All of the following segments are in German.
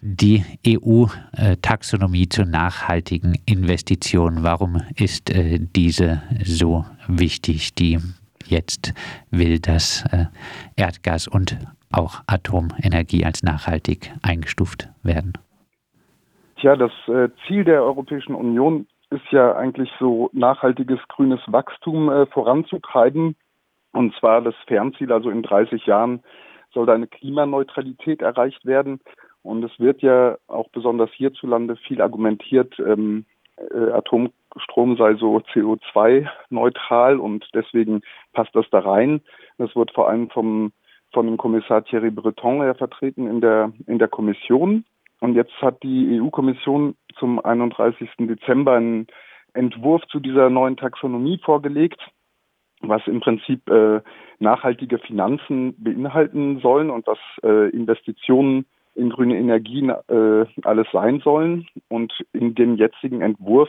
die EU-Taxonomie zu nachhaltigen Investitionen. Warum ist äh, diese so wichtig? Die jetzt will, dass äh, Erdgas und auch Atomenergie als nachhaltig eingestuft werden. Tja, das äh, Ziel der Europäischen Union ist ja eigentlich so nachhaltiges grünes Wachstum voranzutreiben. Und zwar das Fernziel, also in 30 Jahren soll da eine Klimaneutralität erreicht werden. Und es wird ja auch besonders hierzulande viel argumentiert, ähm, äh, Atomstrom sei so CO2-neutral und deswegen passt das da rein. Das wird vor allem vom, von dem Kommissar Thierry Breton ja vertreten in der, in der Kommission. Und jetzt hat die EU-Kommission zum 31. Dezember einen Entwurf zu dieser neuen Taxonomie vorgelegt, was im Prinzip äh, nachhaltige Finanzen beinhalten sollen und was äh, Investitionen in grüne Energien äh, alles sein sollen. Und in dem jetzigen Entwurf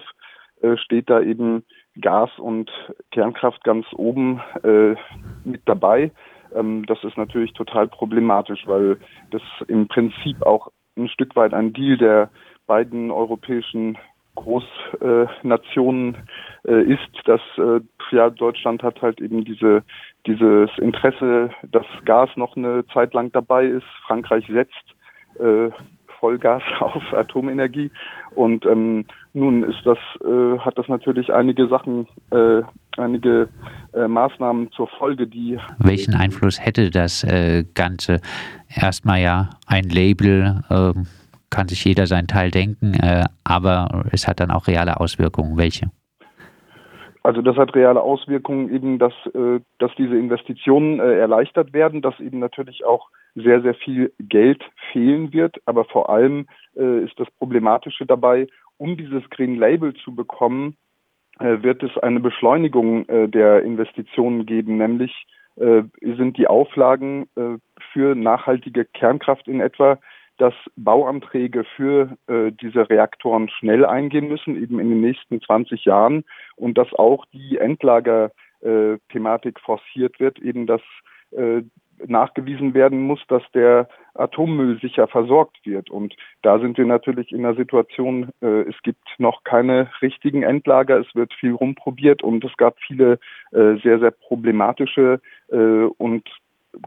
äh, steht da eben Gas und Kernkraft ganz oben äh, mit dabei. Ähm, das ist natürlich total problematisch, weil das im Prinzip auch ein Stück weit ein Deal der beiden europäischen Großnationen äh, ist, dass äh, ja Deutschland hat halt eben diese dieses Interesse, dass Gas noch eine Zeit lang dabei ist. Frankreich setzt äh, Vollgas auf Atomenergie und ähm, nun ist das äh, hat das natürlich einige Sachen, äh, einige äh, Maßnahmen zur Folge, die welchen Einfluss hätte das äh, Ganze? Erstmal ja ein Label. Äh, kann sich jeder seinen Teil denken, äh, aber es hat dann auch reale Auswirkungen. Welche? Also das hat reale Auswirkungen eben, dass, äh, dass diese Investitionen äh, erleichtert werden, dass eben natürlich auch sehr, sehr viel Geld fehlen wird. Aber vor allem äh, ist das Problematische dabei, um dieses Green Label zu bekommen, wird es eine Beschleunigung der Investitionen geben, nämlich sind die Auflagen für nachhaltige Kernkraft in etwa dass Bauanträge für äh, diese Reaktoren schnell eingehen müssen, eben in den nächsten 20 Jahren und dass auch die Endlager-Thematik äh, forciert wird, eben dass äh, nachgewiesen werden muss, dass der Atommüll sicher versorgt wird. Und da sind wir natürlich in der Situation, äh, es gibt noch keine richtigen Endlager, es wird viel rumprobiert und es gab viele äh, sehr, sehr problematische äh, und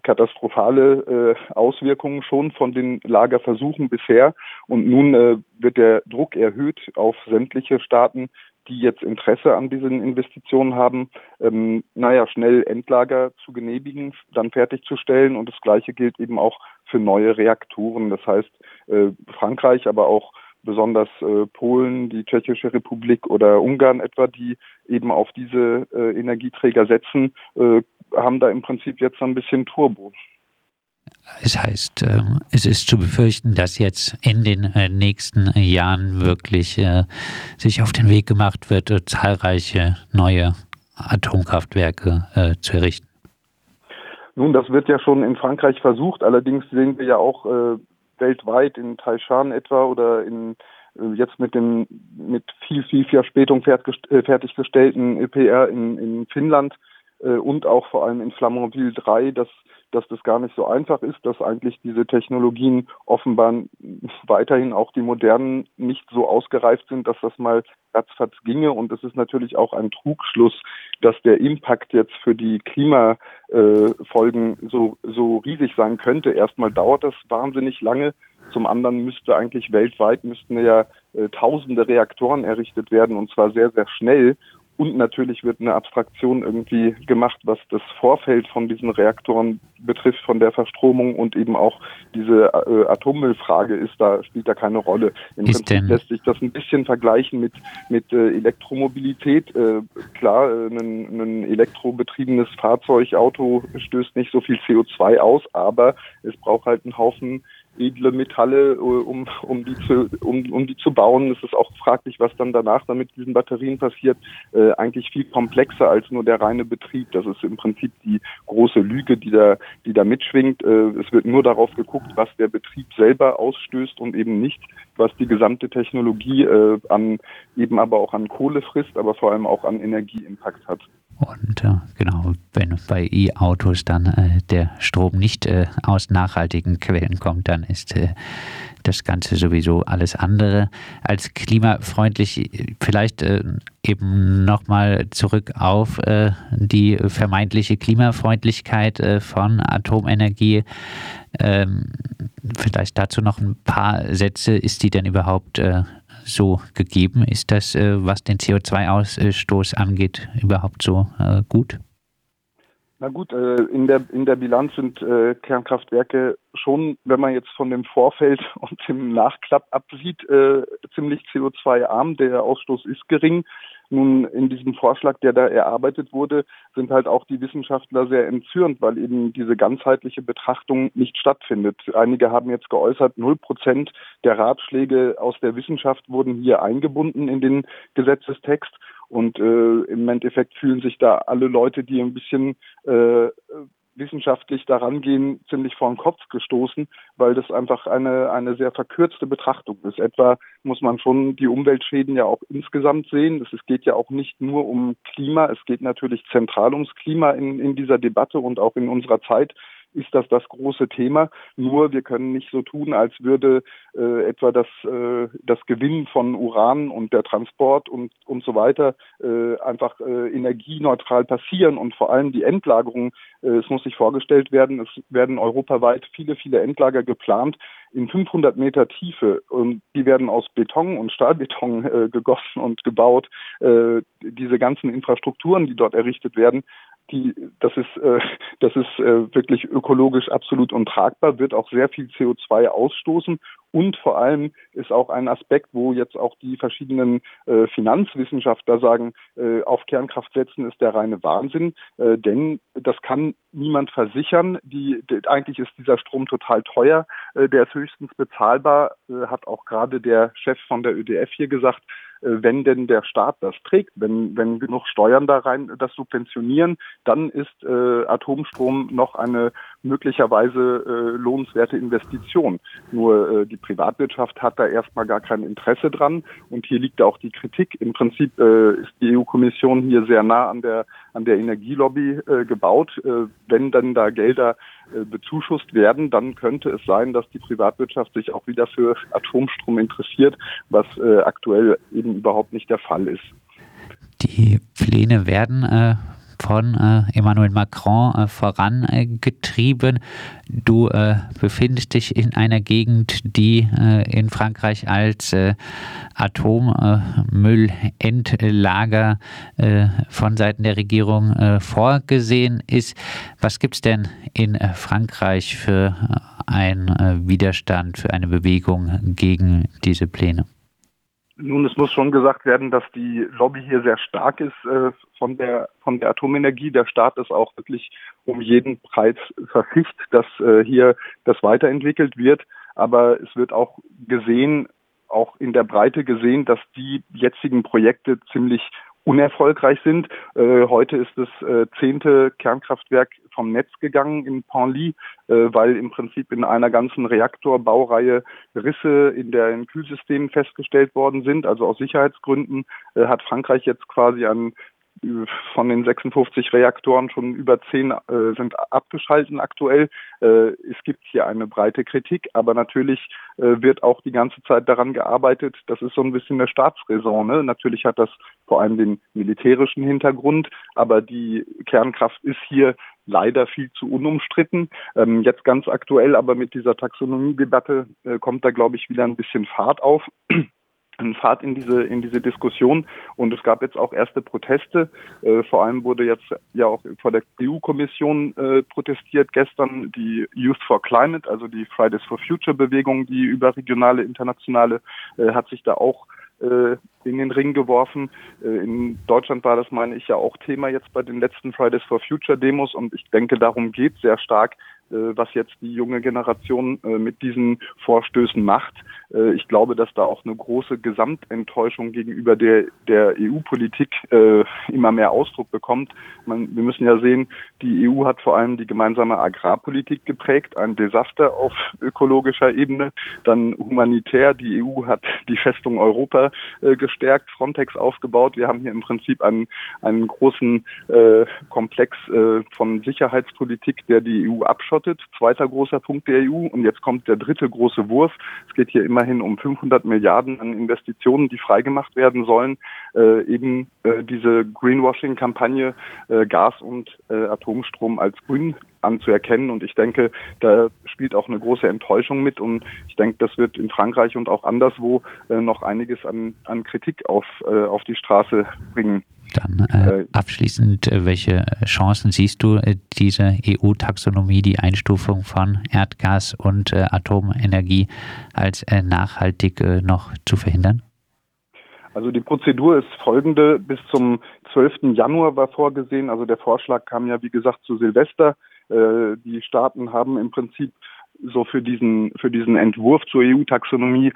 katastrophale äh, Auswirkungen schon von den Lagerversuchen bisher. Und nun äh, wird der Druck erhöht auf sämtliche Staaten, die jetzt Interesse an diesen Investitionen haben, ähm, naja, schnell Endlager zu genehmigen, dann fertigzustellen. Und das Gleiche gilt eben auch für neue Reaktoren. Das heißt, äh, Frankreich, aber auch besonders äh, Polen, die Tschechische Republik oder Ungarn etwa, die eben auf diese äh, Energieträger setzen, äh, haben da im Prinzip jetzt ein bisschen Turbo. Es heißt, ähm, es ist zu befürchten, dass jetzt in den äh, nächsten Jahren wirklich äh, sich auf den Weg gemacht wird, äh, zahlreiche neue Atomkraftwerke zu errichten. Nun, das wird ja schon in Frankreich versucht. Allerdings sehen wir ja auch weltweit in Taishan etwa oder in jetzt mit dem mit viel viel Verspätung fertiggestellten EPR in, in Finnland äh, und auch vor allem in Flamanville 3, dass, dass das gar nicht so einfach ist, dass eigentlich diese Technologien offenbar weiterhin auch die modernen nicht so ausgereift sind, dass das mal ratzfatz ginge. Und es ist natürlich auch ein Trugschluss, dass der Impact jetzt für die Klimafolgen äh, so, so riesig sein könnte. Erstmal dauert das wahnsinnig lange. Zum anderen müsste eigentlich weltweit müssten ja äh, tausende Reaktoren errichtet werden und zwar sehr, sehr schnell. Und natürlich wird eine Abstraktion irgendwie gemacht, was das Vorfeld von diesen Reaktoren betrifft, von der Verstromung und eben auch diese äh, Atommüllfrage ist da, spielt da keine Rolle. Im ist Prinzip denn? lässt sich das ein bisschen vergleichen mit, mit äh, Elektromobilität. Äh, klar, äh, ein, ein elektrobetriebenes Fahrzeug, Auto stößt nicht so viel CO2 aus, aber es braucht halt einen Haufen edle Metalle, äh, um, um, die zu, um, um die zu bauen. Es ist auch fraglich, was dann danach damit diesen Batterien passiert. Äh, eigentlich viel komplexer als nur der reine Betrieb. Das ist im Prinzip die große Lüge, die da, die da mitschwingt. Äh, es wird nur darauf geguckt, was der Betrieb selber ausstößt und eben nicht, was die gesamte Technologie äh, an eben aber auch an Kohle frisst, aber vor allem auch an Energieimpact hat. Und äh, genau, wenn bei E-Autos dann äh, der Strom nicht äh, aus nachhaltigen Quellen kommt, dann ist äh, das Ganze sowieso alles andere als klimafreundlich. Vielleicht äh, eben nochmal zurück auf äh, die vermeintliche Klimafreundlichkeit von Atomenergie. Ähm, vielleicht dazu noch ein paar Sätze. Ist die denn überhaupt so gegeben? Ist das, äh, was den CO2-Ausstoß angeht, überhaupt so äh, gut? Na gut, äh, in der in der Bilanz sind Kernkraftwerke schon, wenn man jetzt von dem Vorfeld und dem Nachklapp absieht, ziemlich CO2-arm. Der Ausstoß ist gering. Nun, in diesem Vorschlag, der da erarbeitet wurde, sind halt auch die Wissenschaftler sehr entzürnt, weil eben diese ganzheitliche Betrachtung nicht stattfindet. Einige haben jetzt geäußert, null Prozent der Ratschläge aus der Wissenschaft wurden hier eingebunden in den Gesetzestext. Und äh, im Endeffekt fühlen sich da alle Leute, die ein bisschen äh, wissenschaftlich daran gehen, ziemlich vor den Kopf gestoßen, weil das einfach eine, eine sehr verkürzte Betrachtung ist. Etwa muss man schon die Umweltschäden ja auch insgesamt sehen. Es geht ja auch nicht nur um Klima, es geht natürlich zentral ums Klima in, in dieser Debatte und auch in unserer Zeit ist das das große Thema. Nur wir können nicht so tun, als würde äh, etwa das, äh, das Gewinnen von Uran und der Transport und, und so weiter äh, einfach äh, energieneutral passieren und vor allem die Endlagerung, äh, es muss sich vorgestellt werden, es werden europaweit viele, viele Endlager geplant in 500 Meter Tiefe und die werden aus Beton und Stahlbeton äh, gegossen und gebaut. Äh, diese ganzen Infrastrukturen, die dort errichtet werden, die, das ist, äh, das ist äh, wirklich ökologisch absolut untragbar, wird auch sehr viel CO2 ausstoßen und vor allem ist auch ein Aspekt, wo jetzt auch die verschiedenen äh, Finanzwissenschaftler sagen, äh, auf Kernkraft setzen ist der reine Wahnsinn, äh, denn das kann niemand versichern. Die, die, eigentlich ist dieser Strom total teuer, äh, der ist höchstens bezahlbar, äh, hat auch gerade der Chef von der ÖDF hier gesagt, äh, wenn denn der Staat das trägt, wenn, wenn genug Steuern da rein das subventionieren, dann ist äh, Atomstrom noch eine möglicherweise äh, lohnenswerte Investition. Nur äh, die Privatwirtschaft hat da erstmal gar kein Interesse dran und hier liegt auch die Kritik. Im Prinzip äh, ist die EU-Kommission hier sehr nah an der an der Energielobby äh, gebaut. Äh, wenn dann da Gelder äh, bezuschusst werden, dann könnte es sein, dass die Privatwirtschaft sich auch wieder für Atomstrom interessiert, was äh, aktuell eben überhaupt nicht der Fall ist. Die Pläne werden äh, von äh, Emmanuel Macron äh, vorangetrieben. Du äh, befindest dich in einer Gegend, die äh, in Frankreich als äh, Atommüllendlager äh, von Seiten der Regierung vorgesehen ist. Was gibt es denn in Frankreich für einen Widerstand, für eine Bewegung gegen diese Pläne? Nun, es muss schon gesagt werden, dass die Lobby hier sehr stark ist äh, von der von der Atomenergie. Der Staat ist auch wirklich um jeden Preis verficht, dass äh, hier das weiterentwickelt wird. Aber es wird auch gesehen, auch in der Breite gesehen, dass die jetzigen Projekte ziemlich unerfolgreich sind. Äh, heute ist das äh, zehnte Kernkraftwerk vom Netz gegangen in Penly, äh, weil im Prinzip in einer ganzen Reaktorbaureihe Risse in den Kühlsystemen festgestellt worden sind. Also aus Sicherheitsgründen äh, hat Frankreich jetzt quasi ein von den 56 Reaktoren schon über 10 äh, sind abgeschalten aktuell. Äh, es gibt hier eine breite Kritik, aber natürlich äh, wird auch die ganze Zeit daran gearbeitet. Das ist so ein bisschen eine Staatsräson. Ne? Natürlich hat das vor allem den militärischen Hintergrund, aber die Kernkraft ist hier leider viel zu unumstritten. Ähm, jetzt ganz aktuell, aber mit dieser Taxonomiedebatte äh, kommt da, glaube ich, wieder ein bisschen Fahrt auf. Fahrt in diese in diese Diskussion und es gab jetzt auch erste Proteste. Äh, vor allem wurde jetzt ja auch vor der EU-Kommission äh, protestiert gestern die Youth for Climate, also die Fridays for Future Bewegung, die überregionale internationale, äh, hat sich da auch äh, in den Ring geworfen. Äh, in Deutschland war das, meine ich, ja auch Thema jetzt bei den letzten Fridays for Future Demos und ich denke, darum geht sehr stark, was jetzt die junge Generation äh, mit diesen Vorstößen macht. äh, ich glaube, dass da auch eine große Gesamtenttäuschung gegenüber der, der EU-Politik äh, immer mehr Ausdruck bekommt. Man, wir müssen ja sehen, die EU hat vor allem die gemeinsame Agrarpolitik geprägt, ein Desaster auf ökologischer Ebene. Dann humanitär, die EU hat die Festung Europa äh, gestärkt, Frontex aufgebaut. Wir haben hier im Prinzip einen, einen großen äh, Komplex äh, von Sicherheitspolitik, der die EU abschottet. Zweiter großer Punkt der EU. Und jetzt kommt der dritte große Wurf. Es geht hier immerhin um 500 Milliarden an Investitionen, die freigemacht werden sollen. Äh, eben äh, diese Greenwashing-Kampagne, äh, Gas und äh, Atomstrom als grün anzuerkennen. Und ich denke, da spielt auch eine große Enttäuschung mit. Und ich denke, das wird in Frankreich und auch anderswo äh, noch einiges an, an Kritik auf, äh, auf die Straße bringen. Dann äh, abschließend, äh, welche Chancen siehst du, äh, diese EU-Taxonomie, die Einstufung von Erdgas und äh, Atomenergie als nachhaltig noch zu verhindern? Also die Prozedur ist folgende. Bis zum 12. Januar war vorgesehen. Also der Vorschlag kam ja, wie gesagt, zu Silvester. Die Staaten haben im Prinzip so für diesen, für diesen Entwurf zur EU-Taxonomie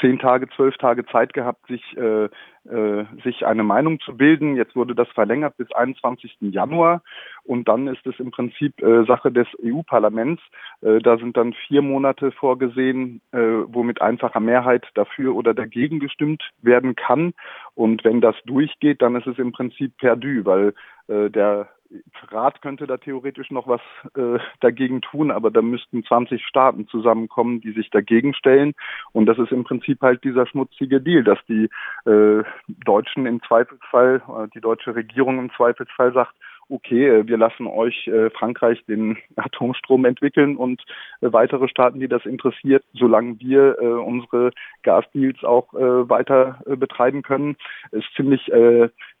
zehn Tage, zwölf Tage Zeit gehabt, sich, äh, äh, sich eine Meinung zu bilden. Jetzt wurde das verlängert bis 21. Januar und dann ist es im Prinzip äh, Sache des EU-Parlaments. Äh, da sind dann vier Monate vorgesehen, äh, wo mit einfacher Mehrheit dafür oder dagegen gestimmt werden kann. Und wenn das durchgeht, dann ist es im Prinzip perdu, weil äh, der Rat könnte da theoretisch noch was äh, dagegen tun, aber da müssten 20 Staaten zusammenkommen, die sich dagegen stellen. Und das ist im Prinzip halt dieser schmutzige Deal, dass die äh, Deutschen im Zweifelsfall, äh, die deutsche Regierung im Zweifelsfall sagt, okay, äh, wir lassen euch äh, Frankreich den Atomstrom entwickeln und äh, weitere Staaten, die das interessiert, solange wir unsere Gasdeals auch weiter betreiben können, ist ziemlich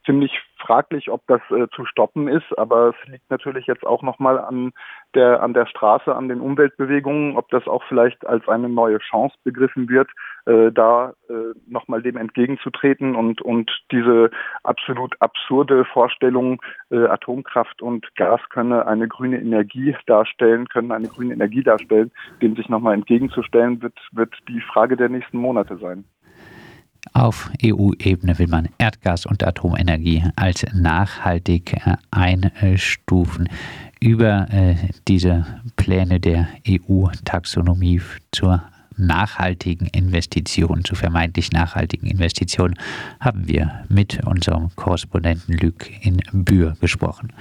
ziemlich fraglich, ob das äh, zu stoppen ist, aber es liegt natürlich jetzt auch nochmal an der, an der Straße, an den Umweltbewegungen, ob das auch vielleicht als eine neue Chance begriffen wird, äh, da äh, nochmal dem entgegenzutreten und, und diese absolut absurde Vorstellung, äh, Atomkraft und Gas könne eine grüne Energie darstellen, können eine grüne Energie darstellen, dem sich nochmal entgegenzustellen, wird, wird die Frage der nächsten Monate sein. Auf EU-Ebene will man Erdgas und Atomenergie als nachhaltig äh, einstufen. Über äh, diese Pläne der EU-Taxonomie zur nachhaltigen Investitionen, zu vermeintlich nachhaltigen Investitionen, haben wir mit unserem Korrespondenten Luc in Bühr gesprochen.